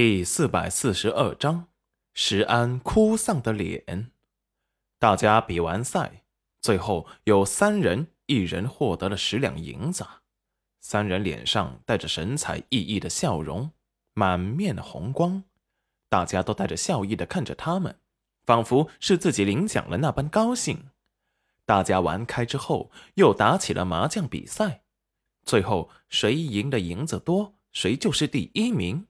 第四百四十二章，石安哭丧的脸。大家比完赛，最后有三人，一人获得了十两银子。三人脸上带着神采奕奕的笑容，满面红光。大家都带着笑意的看着他们，仿佛是自己领奖了那般高兴。大家玩开之后，又打起了麻将比赛。最后谁赢的银子多，谁就是第一名。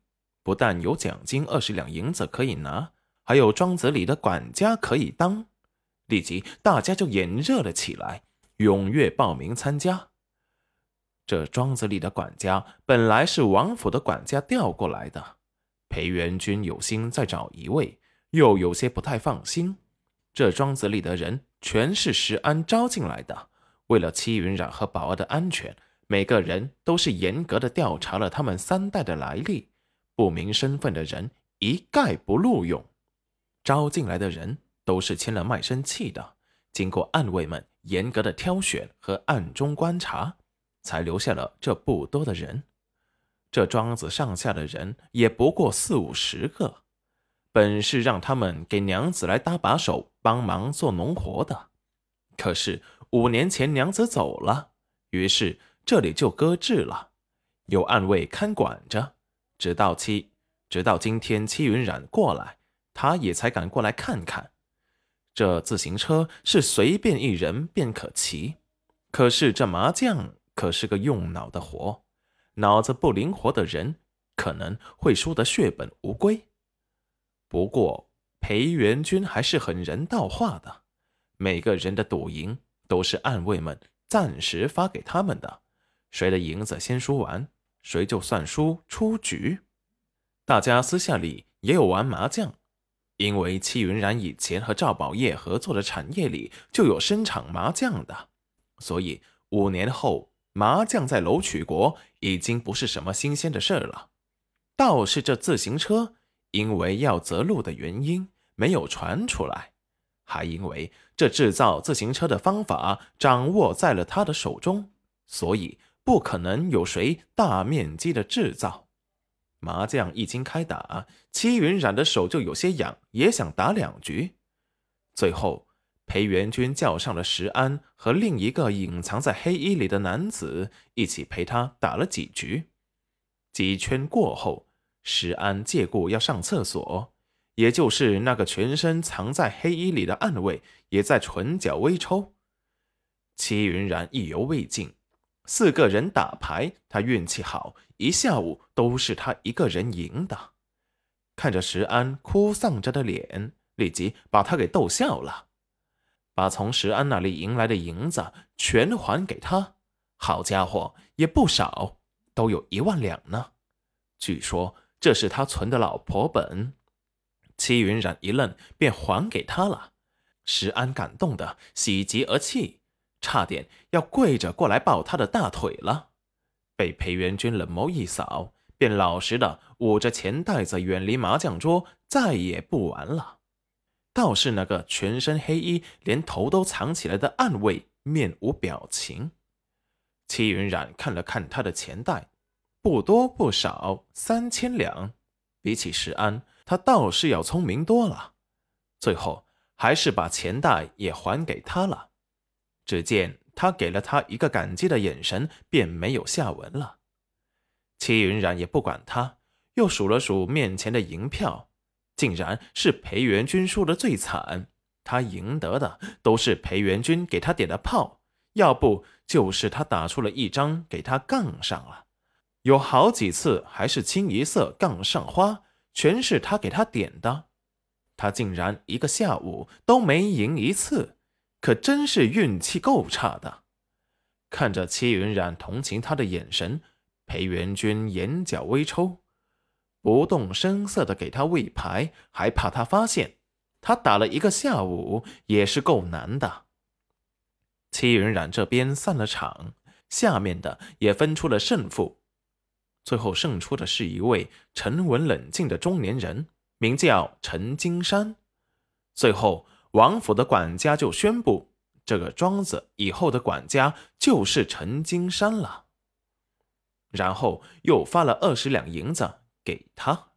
不但有奖金二十两银子可以拿，还有庄子里的管家可以当。立即大家就眼热了起来，踊跃报名参加。这庄子里的管家本来是王府的管家调过来的，裴元君有心再找一位，又有些不太放心。这庄子里的人全是石安招进来的，为了戚云染和宝儿的安全，每个人都是严格的调查了他们三代的来历。不明身份的人一概不录用，招进来的人都是签了卖身契的。经过暗卫们严格的挑选和暗中观察，才留下了这不多的人。这庄子上下的人也不过四五十个，本是让他们给娘子来搭把手，帮忙做农活的。可是五年前娘子走了，于是这里就搁置了，有暗卫看管着。直到七，直到今天，戚云染过来，他也才敢过来看看。这自行车是随便一人便可骑，可是这麻将可是个用脑的活，脑子不灵活的人可能会输得血本无归。不过裴元君还是很人道化的，每个人的赌赢都是暗卫们暂时发给他们的，谁的银子先输完。谁就算输出局，大家私下里也有玩麻将，因为戚云然以前和赵宝业合作的产业里就有生产麻将的，所以五年后麻将在楼曲国已经不是什么新鲜的事了。倒是这自行车，因为要择路的原因没有传出来，还因为这制造自行车的方法掌握在了他的手中，所以。不可能有谁大面积的制造麻将。一经开打，戚云染的手就有些痒，也想打两局。最后，裴元君叫上了石安和另一个隐藏在黑衣里的男子，一起陪他打了几局。几圈过后，石安借故要上厕所，也就是那个全身藏在黑衣里的暗卫也在唇角微抽。戚云染意犹未尽。四个人打牌，他运气好，一下午都是他一个人赢的。看着石安哭丧着的脸，立即把他给逗笑了，把从石安那里赢来的银子全还给他。好家伙，也不少，都有一万两呢。据说这是他存的老婆本。戚云染一愣，便还给他了。石安感动的喜极而泣。差点要跪着过来抱他的大腿了，被裴元君冷眸一扫，便老实的捂着钱袋子远离麻将桌，再也不玩了。倒是那个全身黑衣、连头都藏起来的暗卫面无表情。戚云染看了看他的钱袋，不多不少，三千两。比起石安，他倒是要聪明多了。最后还是把钱袋也还给他了。只见他给了他一个感激的眼神，便没有下文了。齐云染也不管他，又数了数面前的银票，竟然是裴元君输的最惨。他赢得的都是裴元君给他点的炮，要不就是他打出了一张给他杠上了。有好几次还是清一色杠上花，全是他给他点的。他竟然一个下午都没赢一次。可真是运气够差的。看着戚云染同情他的眼神，裴元君眼角微抽，不动声色的给他喂牌，还怕他发现。他打了一个下午，也是够难的。戚云染这边散了场，下面的也分出了胜负。最后胜出的是一位沉稳冷静的中年人，名叫陈金山。最后。王府的管家就宣布，这个庄子以后的管家就是陈金山了，然后又发了二十两银子给他。